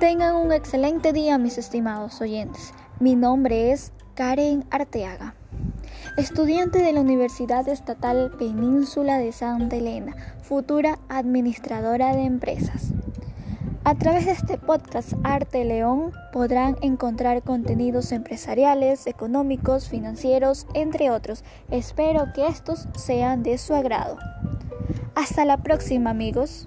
Tengan un excelente día, mis estimados oyentes. Mi nombre es Karen Arteaga, estudiante de la Universidad Estatal Península de Santa Elena, futura administradora de empresas. A través de este podcast Arte León podrán encontrar contenidos empresariales, económicos, financieros, entre otros. Espero que estos sean de su agrado. Hasta la próxima amigos.